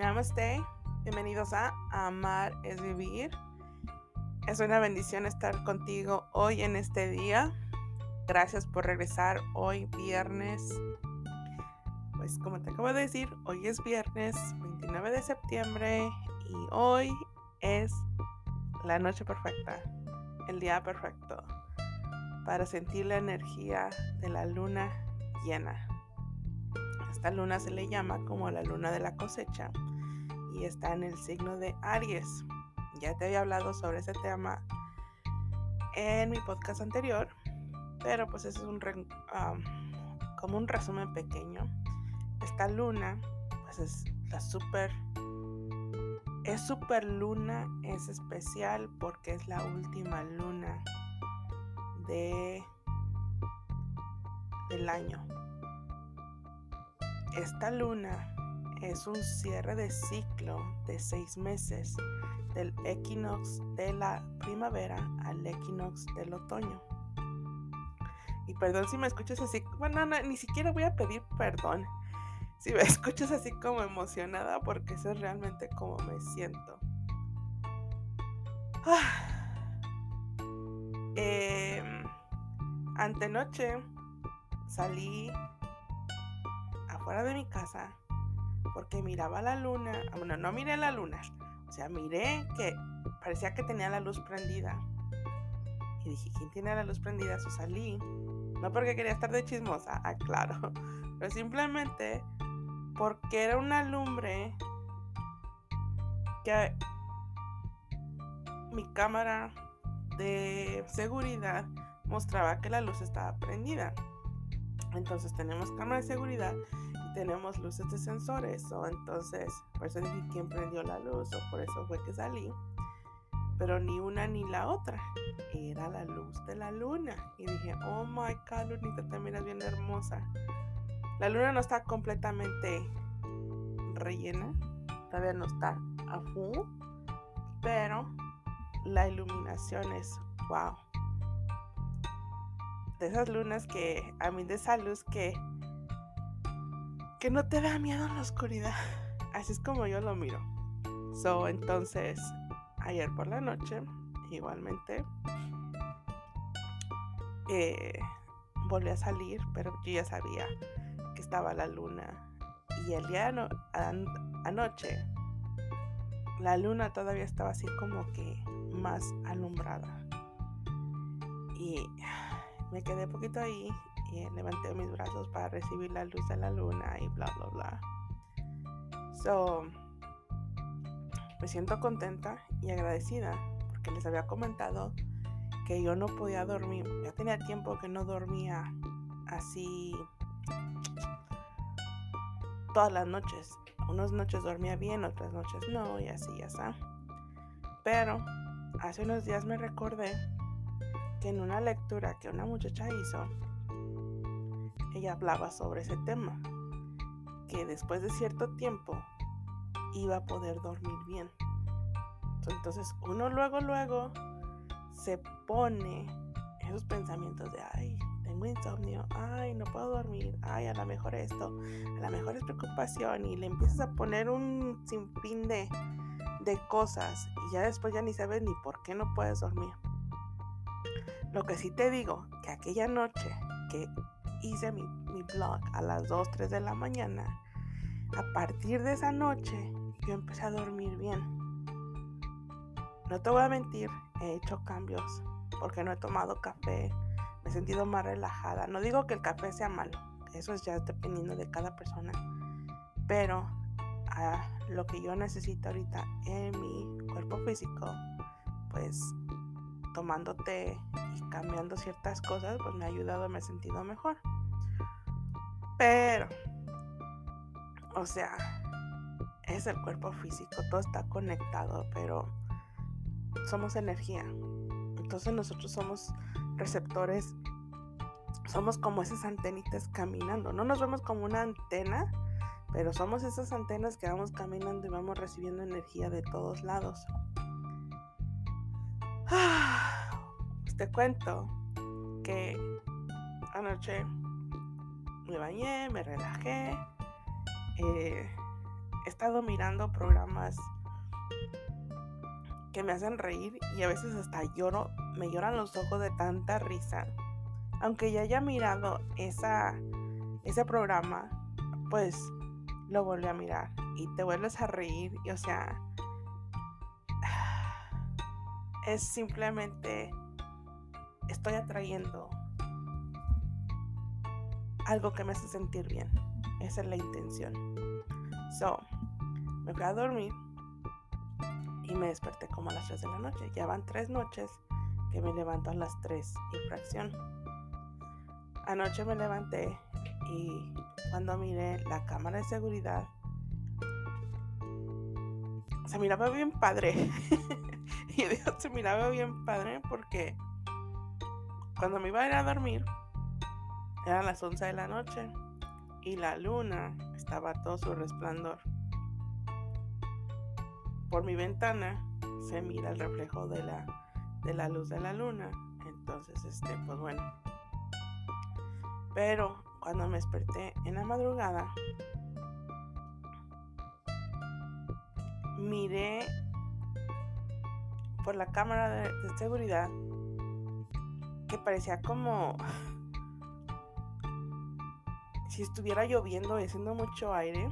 Namaste, bienvenidos a Amar es Vivir. Es una bendición estar contigo hoy en este día. Gracias por regresar hoy viernes. Pues como te acabo de decir, hoy es viernes 29 de septiembre y hoy es la noche perfecta, el día perfecto para sentir la energía de la luna llena. Esta luna se le llama como la luna de la cosecha y está en el signo de Aries. Ya te había hablado sobre ese tema en mi podcast anterior, pero pues es un como un resumen pequeño. Esta luna pues es la super es super luna, es especial porque es la última luna de del año. Esta luna es un cierre de ciclo de seis meses del equinox de la primavera al equinox del otoño. Y perdón si me escuchas así, bueno, ni siquiera voy a pedir perdón si me escuchas así como emocionada porque eso es realmente como me siento. Ah. Eh, antenoche salí afuera de mi casa porque miraba la luna. Ah, bueno, no miré la luna. O sea, miré que parecía que tenía la luz prendida. Y dije, ¿quién tiene la luz prendida? Eso salí. No porque quería estar de chismosa, ah, claro. Pero simplemente porque era una lumbre que mi cámara de seguridad mostraba que la luz estaba prendida. Entonces tenemos cámara de seguridad tenemos luces de sensores. O entonces, por eso dije quién prendió la luz o por eso fue que salí. Pero ni una ni la otra. Era la luz de la luna. Y dije, oh my god, Lunita, te miras bien hermosa. La luna no está completamente rellena. Todavía no está a full. Pero la iluminación es wow de esas lunas que, a mí de esa luz que, que no te da miedo en la oscuridad. Así es como yo lo miro. So, entonces, ayer por la noche, igualmente, eh, volví a salir, pero yo ya sabía que estaba la luna. Y el día anoche, la luna todavía estaba así como que más alumbrada. Y me quedé poquito ahí y levanté mis brazos para recibir la luz de la luna y bla, bla, bla. So, me siento contenta y agradecida porque les había comentado que yo no podía dormir. Ya tenía tiempo que no dormía así todas las noches. Unas noches dormía bien, otras noches no, y así, ya está. Pero hace unos días me recordé que en una lectura que una muchacha hizo, ella hablaba sobre ese tema, que después de cierto tiempo iba a poder dormir bien. Entonces uno luego, luego se pone esos pensamientos de, ay, tengo insomnio, ay, no puedo dormir, ay, a lo mejor esto, a lo mejor es preocupación y le empiezas a poner un sinfín de, de cosas y ya después ya ni sabes ni por qué no puedes dormir. Lo que sí te digo, que aquella noche que hice mi, blog a las 2, 3 de la mañana, a partir de esa noche yo empecé a dormir bien. No te voy a mentir, he hecho cambios porque no he tomado café, me he sentido más relajada. No digo que el café sea malo, eso es ya dependiendo de cada persona, pero a lo que yo necesito ahorita en mi cuerpo físico, pues tomando té y cambiando ciertas cosas, pues me ha ayudado, me he sentido mejor. Pero, o sea, es el cuerpo físico, todo está conectado, pero somos energía. Entonces nosotros somos receptores, somos como esas antenitas caminando. No nos vemos como una antena, pero somos esas antenas que vamos caminando y vamos recibiendo energía de todos lados. te cuento que anoche me bañé, me relajé, eh, he estado mirando programas que me hacen reír y a veces hasta lloro, me lloran los ojos de tanta risa. Aunque ya haya mirado esa, ese programa, pues lo vuelve a mirar y te vuelves a reír y o sea, es simplemente estoy atrayendo algo que me hace sentir bien. Esa es la intención. So, me fui a dormir y me desperté como a las 3 de la noche. Ya van tres noches que me levanto a las 3 y. Anoche me levanté y cuando miré la cámara de seguridad, se miraba bien padre. y Dios se miraba bien padre porque cuando me iba a ir a dormir, eran las 11 de la noche y la luna estaba todo su resplandor. Por mi ventana se mira el reflejo de la, de la luz de la luna. Entonces, este, pues bueno. Pero cuando me desperté en la madrugada, miré por la cámara de, de seguridad que parecía como si estuviera lloviendo y haciendo mucho aire,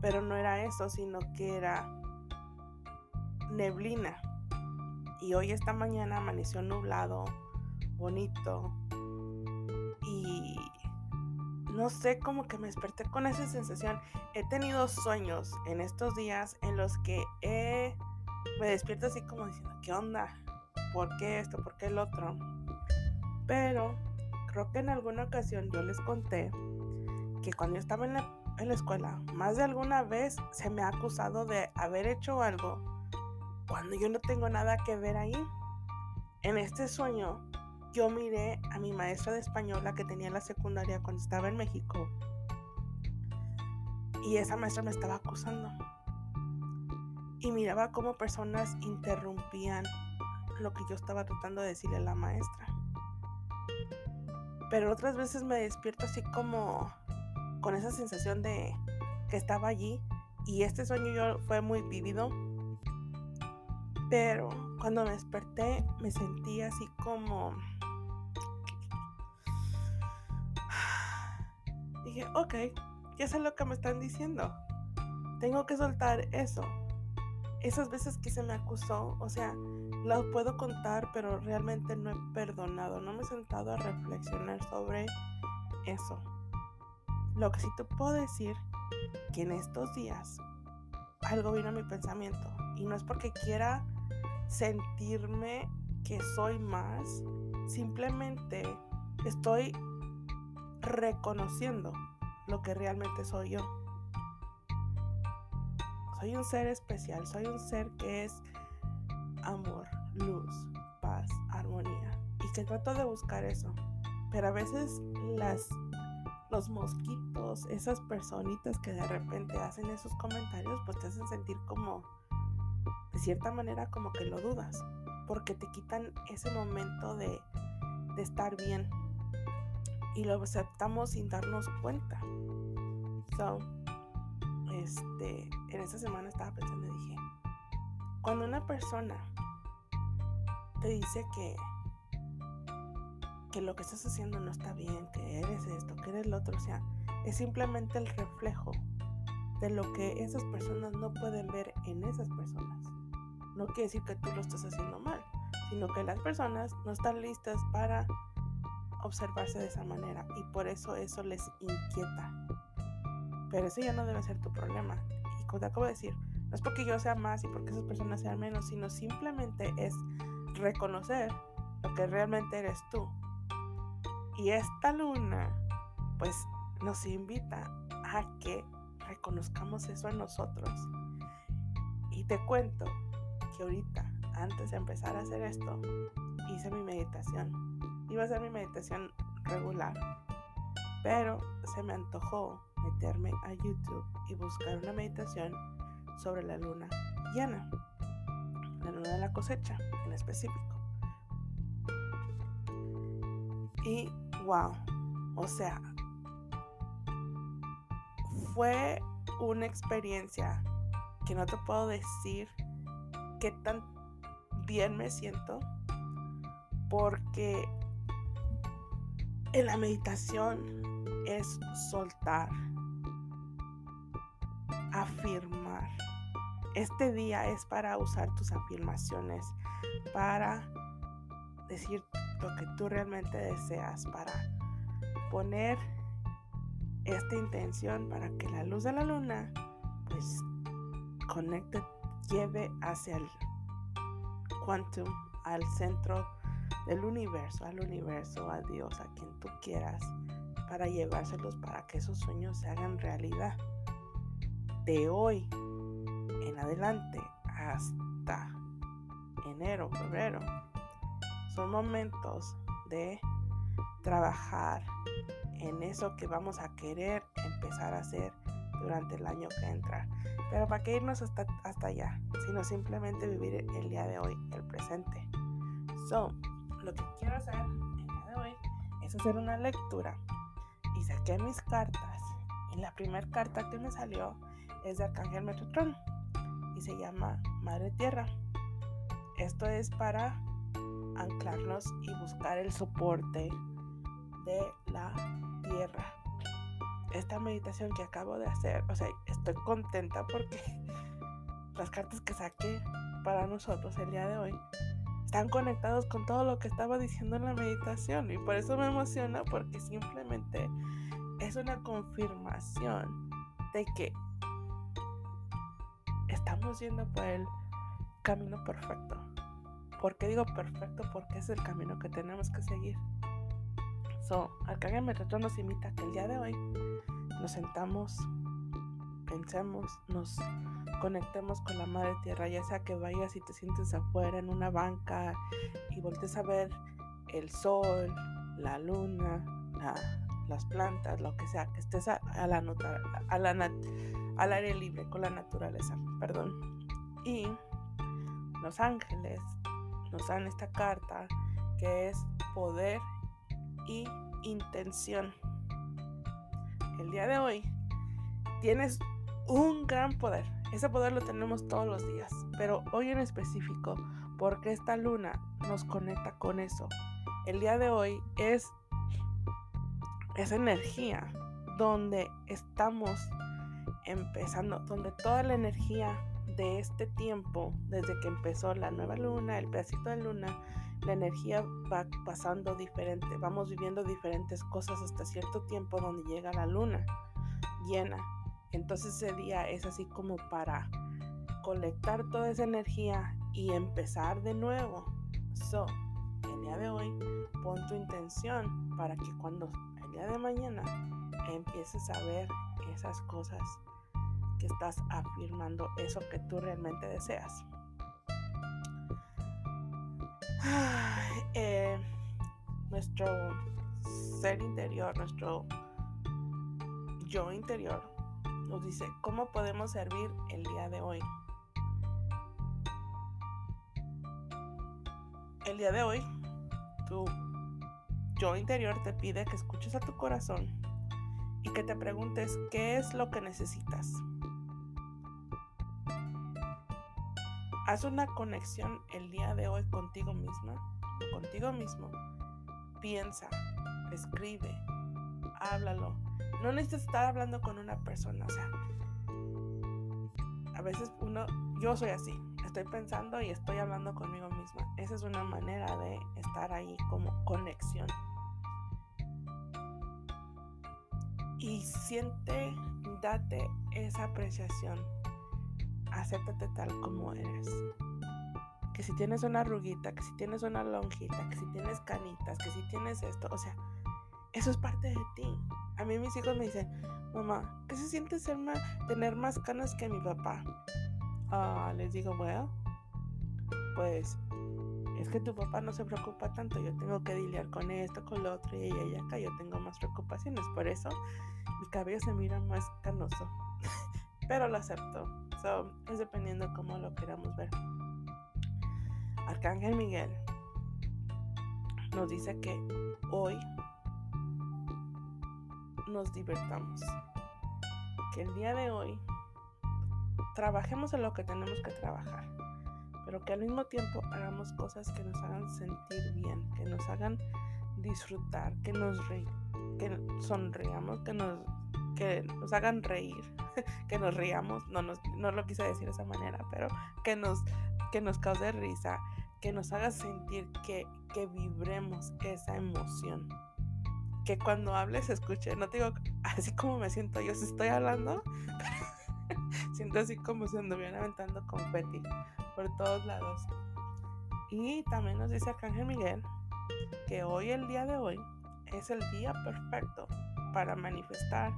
pero no era eso, sino que era neblina. Y hoy esta mañana amaneció nublado, bonito. Y no sé, como que me desperté con esa sensación. He tenido sueños en estos días en los que me despierto así como diciendo, ¿qué onda? ¿Por qué esto? ¿Por qué el otro? Pero creo que en alguna ocasión yo les conté que cuando estaba en la, escuela, más de alguna vez se me ha acusado de haber hecho algo cuando yo no tengo nada que ver ahí. En este sueño, yo miré a mi maestra de español, la que tenía en la secundaria cuando estaba en México. Y esa maestra me estaba acusando. Y miraba cómo personas interrumpían lo que yo estaba tratando de decirle a la maestra. Pero otras veces me despierto así como con esa sensación de que estaba allí. Y este sueño yo fue muy vívido pero cuando me desperté me sentí así como... Dije, ok, ya sé lo que me están diciendo. Tengo que soltar eso. Esas veces que se me acusó, o sea, las puedo contar, pero realmente no he perdonado. No me he sentado a reflexionar sobre eso. Lo que sí te puedo decir, que en estos días algo vino a mi pensamiento. Y no es porque quiera sentirme que soy más, simplemente estoy reconociendo lo que realmente soy yo. Soy un ser especial, soy un ser que es amor, luz, paz, armonía y que trato de buscar eso. Pero a veces las los mosquitos, esas personitas que de repente hacen esos comentarios, pues te hacen sentir como de cierta manera como que lo dudas, porque te quitan ese momento de, de estar bien y lo aceptamos sin darnos cuenta. So, este, en esa semana estaba pensando y dije, cuando una persona te dice que que lo que estás haciendo no está bien, que eres esto, que eres lo otro, o sea, es simplemente el reflejo de lo que esas personas no pueden ver en esas personas no quiere decir que tú lo estás haciendo mal, sino que las personas no están listas para observarse de esa manera y por eso eso les inquieta. Pero eso ya no debe ser tu problema. Y como te acabo de decir, no es porque yo sea más y porque esas personas sean menos, sino simplemente es reconocer lo que realmente eres tú. Y esta luna, pues nos invita a que reconozcamos eso en nosotros. Y te cuento que ahorita, antes de empezar a hacer esto, hice mi meditación. Iba a ser mi meditación regular, pero se me antojó meterme a YouTube y buscar una meditación sobre la luna llena, la luna de la cosecha en específico. Y wow, o sea, fue una experiencia que no te puedo decir qué tan bien me siento porque en la meditación es soltar, afirmar. Este día es para usar tus afirmaciones, para decir lo que tú realmente deseas, para poner esta intención para que la luz de la luna pues conecte, lleve hacia el quantum, al centro del universo, al universo, a Dios, a quien tú quieras, para llevárselos para que esos sueños se hagan realidad. De hoy en adelante hasta enero, febrero, son momentos de trabajar en eso que vamos a querer empezar a hacer durante el año que entra. Pero para qué irnos hasta, hasta allá, sino simplemente vivir el día de hoy, el presente. So, lo que quiero hacer el día de hoy es hacer una lectura. Y saqué mis cartas. Y la primera carta que me salió es de Arcángel Metatron. Y se llama Madre Tierra. Esto es para anclarnos y buscar el soporte de la tierra. Esta meditación que acabo de hacer, o sea, estoy contenta porque las cartas que saqué para nosotros el día de hoy están conectados con todo lo que estaba diciendo en la meditación y por eso me emociona porque simplemente es una confirmación de que estamos yendo por el camino perfecto. ¿Por qué digo perfecto? Porque es el camino que tenemos que seguir. So, Arcángel Metatron nos invita a que el día de hoy nos sentamos, pensemos, nos conectemos con la madre tierra, ya sea que vayas y te sientes afuera en una banca y voltees a ver el sol, la luna, las plantas, lo que sea, que estés a, la, a al aire libre con la naturaleza, perdón. Y los ángeles nos dan esta carta que es poder y intención. El día de hoy tienes un gran poder. Ese poder lo tenemos todos los días, pero hoy en específico, porque esta luna nos conecta con eso. El día de hoy es esa energía donde estamos empezando, donde toda la energía de este tiempo, desde que empezó la nueva luna, el pedacito de luna, la energía va pasando diferente, vamos viviendo diferentes cosas hasta cierto tiempo donde llega la luna llena. Entonces ese día es así como para colectar toda esa energía y empezar de nuevo. So, el día de hoy pon tu intención para que cuando el día de mañana empieces a ver esas cosas que estás afirmando eso que tú realmente deseas. Eh, nuestro ser interior, nuestro yo interior, nos dice cómo podemos servir el día de hoy. El día de hoy, tu yo interior te pide que escuches a tu corazón y que te preguntes qué es lo que necesitas. Haz una conexión el día de hoy contigo misma o contigo mismo. Piensa, escribe, háblalo. No necesitas estar hablando con una persona, o sea, a veces uno, yo soy así, estoy pensando y estoy hablando conmigo misma. Esa es una manera de estar ahí como conexión. Y siente, date esa apreciación acéptate tal como eres. Que si tienes una arruguita, que si tienes una lonjita, que si tienes canitas, que si tienes esto, o sea, eso es parte de ti. A mí mis hijos me dicen, mamá, ¿qué se siente ser más, tener más canas que mi papá? Ah, les digo, bueno, pues es que tu papá no se preocupa tanto, yo tengo que lidiar con esto, con lo otro, y ella y acá yo tengo más preocupaciones, por eso mi cabello se mira más canoso, pero lo acepto es dependiendo cómo lo queramos ver. Arcángel Miguel nos dice que hoy nos divertamos. que el día de hoy trabajemos en lo que tenemos que trabajar, pero que al mismo tiempo hagamos cosas que nos hagan sentir bien, que nos hagan disfrutar, que nos que sonriamos, que nos, que nos hagan reír, que nos riamos, no, no lo quise decir de esa manera, pero que nos, que nos cause risa, que nos haga sentir que, que vibremos esa emoción. Que cuando hables escuche, no te digo así como me siento yo, si estoy hablando, siento así como si anduviera aventando confeti por todos lados. Y también nos dice Arcángel Miguel que hoy, el día de hoy, es el día perfecto para manifestar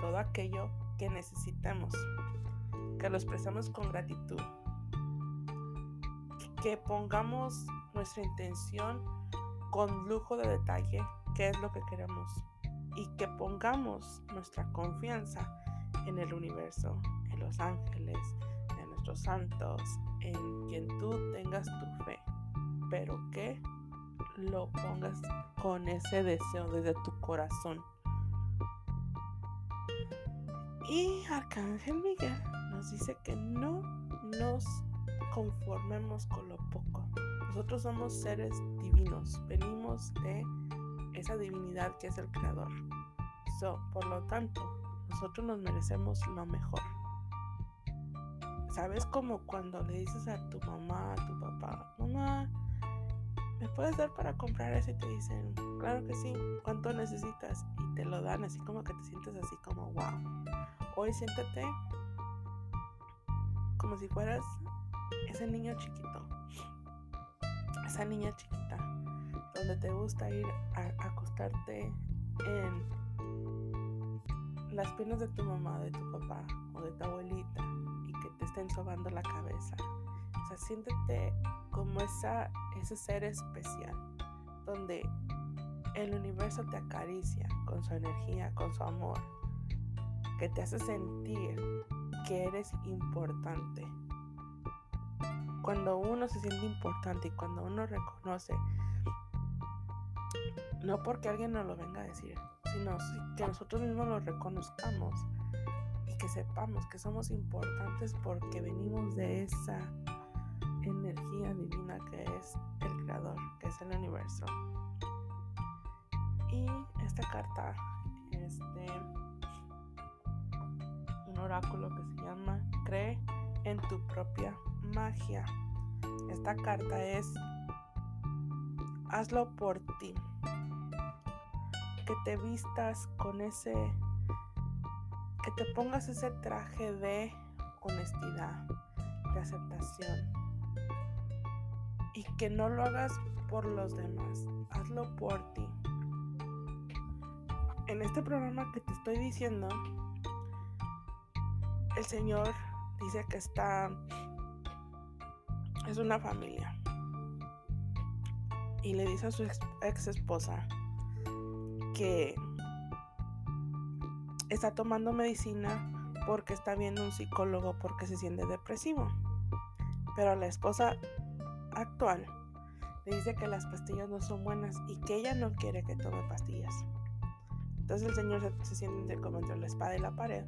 todo aquello que necesitemos. Que lo expresemos con gratitud. Que pongamos nuestra intención con lujo de detalle, qué es lo que queremos. Y que pongamos nuestra confianza en el universo, en los ángeles, en nuestros santos, en quien tú tengas tu fe. Pero que lo pongas con ese deseo desde tu corazón. Y Arcángel Miguel nos dice que no nos conformemos con lo poco. Nosotros somos seres divinos, venimos de esa divinidad que es el creador. So, por lo tanto, nosotros nos merecemos lo mejor. ¿Sabes como cuando le dices a tu mamá, a tu papá, mamá, ¿me puedes dar para comprar eso? Y te dicen, claro que sí, ¿cuánto necesitas? Y te lo dan así como que te sientes así como, wow. Hoy siéntate como si fueras ese niño chiquito, esa niña chiquita, donde te gusta ir a acostarte en las piernas de tu mamá, de tu papá o de tu abuelita y que te estén sobando la cabeza. Sea, siéntete como esa, ese ser especial, donde el universo te acaricia con su energía, con su amor, que te hace sentir que eres importante. Cuando uno se siente importante y cuando uno reconoce, no porque alguien nos lo venga a decir, sino que nosotros mismos lo reconozcamos y que sepamos que somos importantes porque venimos de esa es el creador, que es el universo. Y esta carta, este, un oráculo que se llama Cree en tu propia magia. Esta carta es hazlo por ti. Que te vistas con ese, que te pongas ese traje de honestidad, de aceptación, que no lo hagas por los demás, hazlo por ti. En este programa que te estoy diciendo, el Señor dice que está, es una familia. Y le dice a su ex, esposa que está tomando medicina porque está viendo un psicólogo porque se siente depresivo. Pero la esposa actual le dice que las pastillas no son buenas y que ella no quiere que tome pastillas. Entonces el señor se, siente como entre la espada y la pared.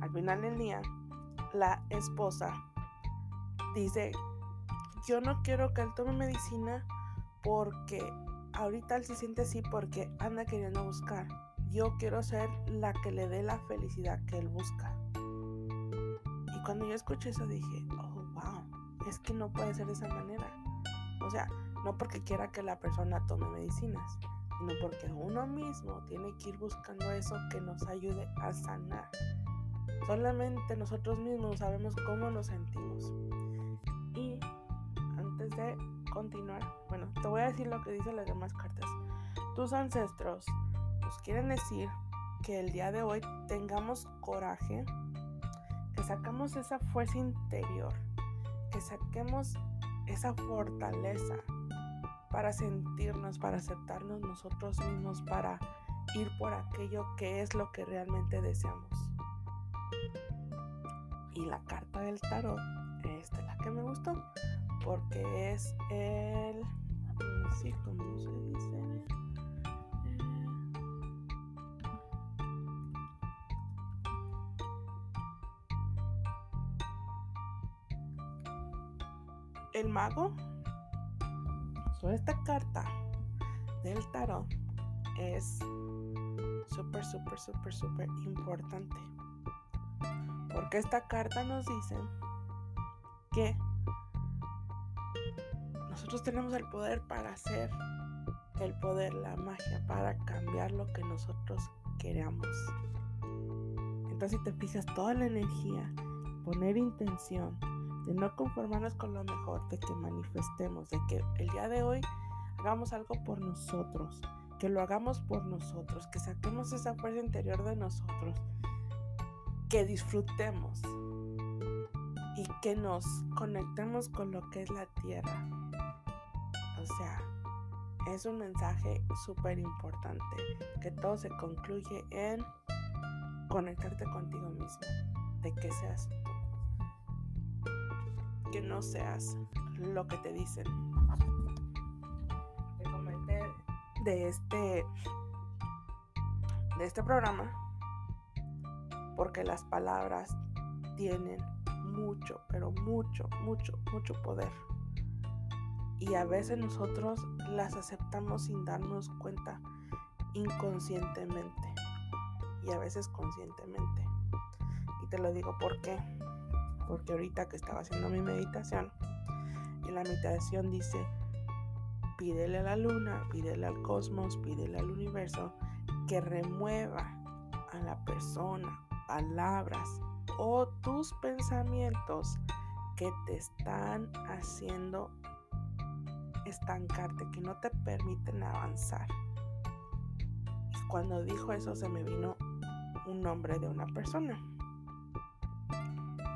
Al final del día, la esposa dice, yo no quiero que él tome medicina porque ahorita él se siente así porque anda queriendo buscar. Yo quiero ser la que le dé la felicidad que él busca. Y cuando yo escuché eso dije, oh, es que no puede ser de esa manera. O sea, no porque quiera que la persona tome medicinas, sino porque uno mismo tiene que ir buscando eso que nos ayude a sanar. Solamente nosotros mismos sabemos cómo nos sentimos. Y antes de continuar, bueno, te voy a decir lo que dicen las demás cartas. Tus ancestros nos quieren decir que el día de hoy tengamos coraje, que sacamos esa fuerza interior que saquemos esa fortaleza para sentirnos, para aceptarnos nosotros mismos, para ir por aquello que es lo que realmente deseamos. Y la carta del tarot, esta es la que me gustó, porque es el, se dice, el mago. So, esta carta del tarot es súper, súper, súper, súper importante. Porque esta carta nos dice que nosotros tenemos el poder para hacer el poder, la magia, para cambiar lo que nosotros queramos. Entonces, si te fijas, toda la energía, poner intención, de no conformarnos con lo mejor, de que manifestemos, de que el día de hoy hagamos algo por nosotros, que lo hagamos por nosotros, que saquemos esa fuerza interior de nosotros, que disfrutemos y que nos conectemos con lo que es la tierra. O sea, es un mensaje súper importante, que todo se concluye en conectarte contigo mismo, de que seas tú, que no seas lo que te dicen. Te comenté de este de este programa porque las palabras tienen mucho, pero mucho, mucho, mucho poder. Y a veces nosotros las aceptamos sin darnos cuenta inconscientemente y a veces conscientemente. Y te lo digo por qué. Porque ahorita que estaba haciendo mi meditación, y la meditación dice, pídele a la luna, pídele al cosmos, pídele al universo que remueva a la persona palabras o tus pensamientos que te están haciendo estancarte, que no te permiten avanzar. Y cuando dijo eso se me vino un nombre de una persona.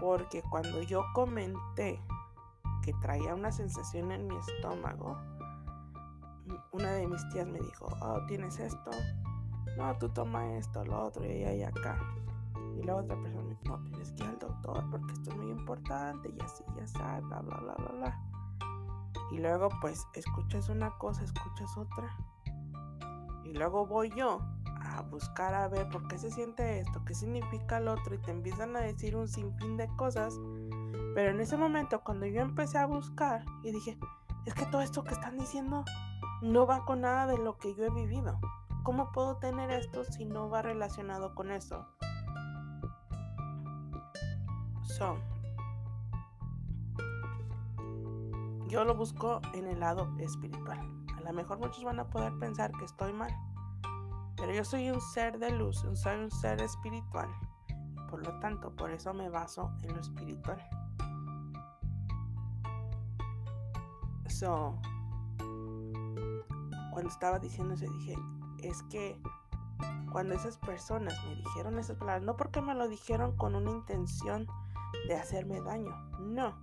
Porque cuando yo comenté que traía una sensación en mi estómago, una de mis tías me dijo, oh, tienes esto, no, tú toma esto, lo otro, y ahí acá. Y la otra persona me dijo, no, tienes que ir al doctor porque esto es muy importante, y así, ya sabes, bla, bla, bla, bla, bla. Y luego pues escuchas una cosa, escuchas otra. Y luego voy yo a buscar a ver por qué se siente esto, qué significa el otro y te empiezan a decir un sinfín de cosas. Pero en ese momento cuando yo empecé a buscar y dije, es que todo esto que están diciendo no va con nada de lo que yo he vivido. ¿Cómo puedo tener esto si no va relacionado con eso? So, yo lo busco en el lado espiritual. A lo mejor muchos van a poder pensar que estoy mal, pero yo soy un ser de luz, soy un ser espiritual. Por lo tanto, por eso me baso en lo espiritual. So, cuando estaba diciendo eso, dije, es que cuando esas personas me dijeron esas palabras, no porque me lo dijeron con una intención de hacerme daño, no,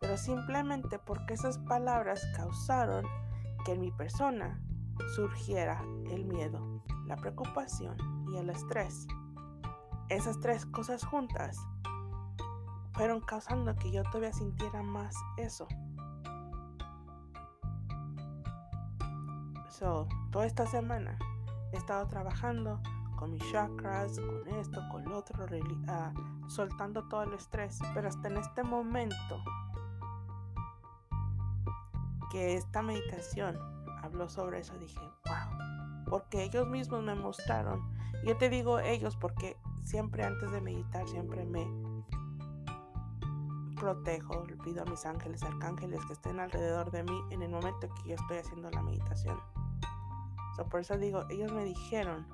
pero simplemente porque esas palabras causaron que en mi persona surgiera el miedo, la preocupación y el estrés. Esas tres cosas juntas fueron causando que yo todavía sintiera más eso. So, toda esta semana he estado trabajando con mis chakras, con esto, con lo otro, uh, soltando todo el estrés. Pero hasta en este momento que esta meditación habló sobre eso, dije, porque ellos mismos me mostraron. Yo te digo ellos porque siempre antes de meditar, siempre me protejo, le pido a mis ángeles, arcángeles que estén alrededor de mí en el momento que yo estoy haciendo la meditación. por eso digo, ellos me dijeron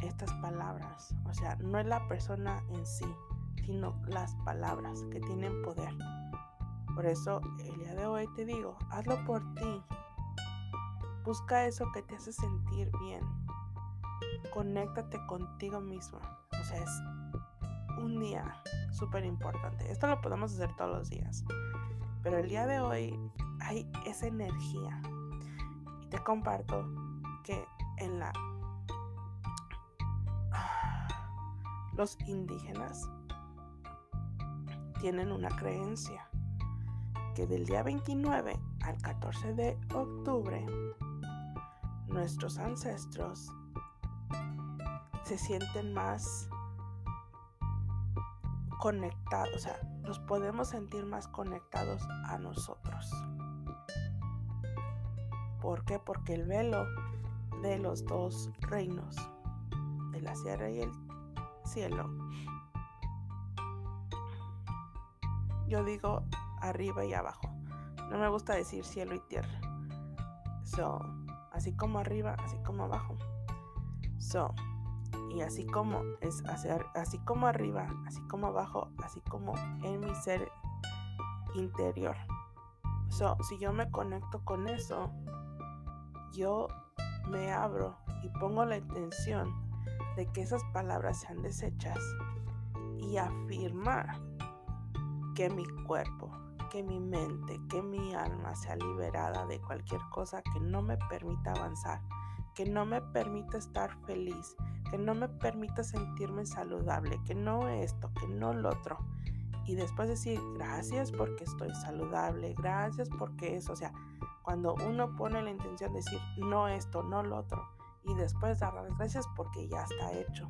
estas palabras, o sea, no es la persona en sí, sino las palabras que tienen poder. Por eso el día de hoy te digo, hazlo por ti. Busca eso que te hace sentir bien. Conéctate contigo mismo. O sea, es un día súper importante. Esto lo podemos hacer todos los días. Pero el día de hoy hay esa energía. Y te comparto que en la... Los indígenas tienen una creencia que del día 29 al 14 de octubre nuestros ancestros se sienten más conectados, o sea, los podemos sentir más conectados a nosotros. ¿Por qué? Porque el velo de los dos reinos, de la sierra y el cielo, yo digo arriba y abajo. No me gusta decir cielo y tierra. So, así como arriba, así como abajo. So, y así como es así como arriba, así como abajo, así como en mi ser interior. So, si yo me conecto con eso, yo me abro y pongo la intención de que esas palabras sean desechas y afirmar que mi cuerpo, que mi mente, que mi alma sea liberada de cualquier cosa que no me permita avanzar, que no me permita estar feliz, que no me permita sentirme saludable, que no esto, que no lo otro. Y después decir gracias porque estoy saludable, gracias porque eso, o sea, cuando uno pone la intención de decir no esto, no lo otro, y después dar las gracias porque ya está hecho.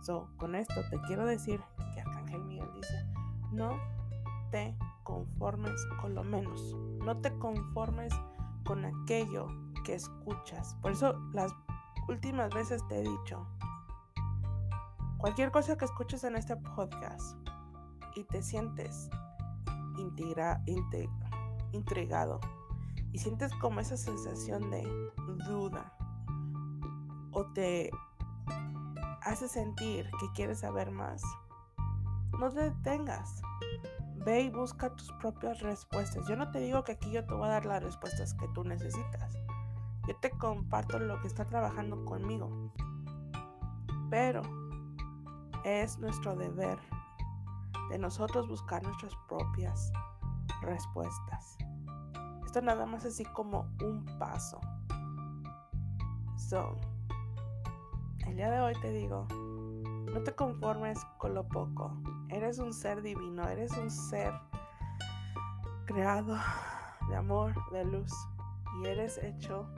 So, con esto te quiero decir que Arcángel Miguel dice, no te conformes con lo menos. No te conformes con aquello que escuchas. Por eso las últimas veces te he dicho, cualquier cosa que escuches en este podcast y te sientes intrigado y sientes como esa sensación de duda o te hace sentir que quieres saber más, no te detengas. Ve y busca tus propias respuestas. Yo no te digo que aquí yo te voy a dar las respuestas que tú necesitas. Yo te comparto lo que está trabajando conmigo. Pero es nuestro deber de nosotros buscar nuestras propias respuestas. Esto nada más así como un paso. So, el día de hoy te digo, no te conformes con lo poco. Eres un ser divino, eres un ser creado de amor, de luz. Y eres hecho...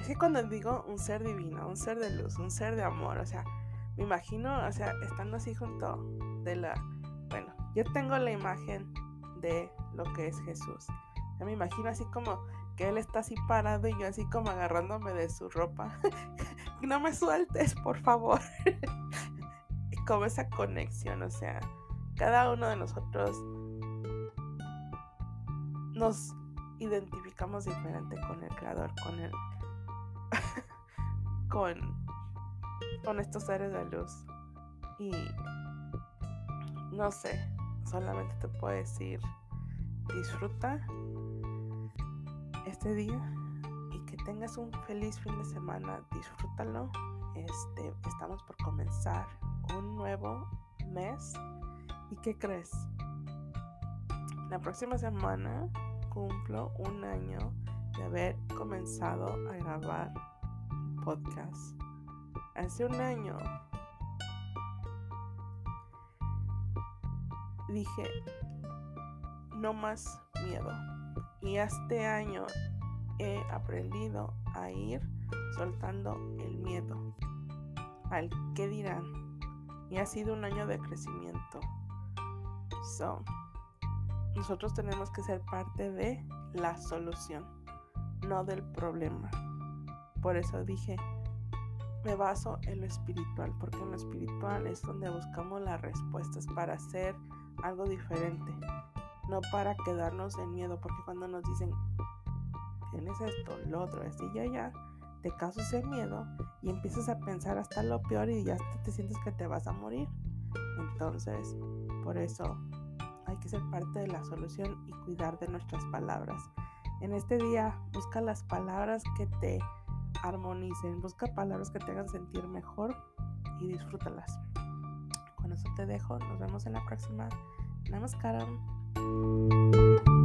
Es que cuando digo un ser divino, un ser de luz, un ser de amor, o sea, me imagino, o sea, estando así junto de la... Bueno, yo tengo la imagen de lo que es Jesús. me imagino así como que él está así parado y yo así como agarrándome de su ropa. no me sueltes, por favor. como esa conexión, o sea, cada uno de nosotros nos identificamos diferente con el creador, con el con con estos seres de luz. Y no sé, solamente te puedo decir disfruta este día y que tengas un feliz fin de semana. Disfrútalo. Este, estamos por comenzar un nuevo mes. ¿Y qué crees? La próxima semana cumplo un año de haber comenzado a grabar podcast. Hace un año dije, no más miedo. Y este año he aprendido a ir soltando el miedo al que dirán. Y ha sido un año de crecimiento. So, nosotros tenemos que ser parte de la solución, no del problema. Por eso dije, me baso en lo espiritual, porque en lo espiritual es donde buscamos las respuestas para hacer algo diferente no para quedarnos en miedo, porque cuando nos dicen, tienes esto, lo otro, esto y ya, te causas el miedo y empiezas a pensar hasta lo peor y ya te, te sientes que te vas a morir. Entonces, por eso hay que ser parte de la solución y cuidar de nuestras palabras. En este día, busca las palabras que te armonicen, busca palabras que te hagan sentir mejor y disfrútalas. Con eso te dejo, nos vemos en la próxima. Namaskaram. Música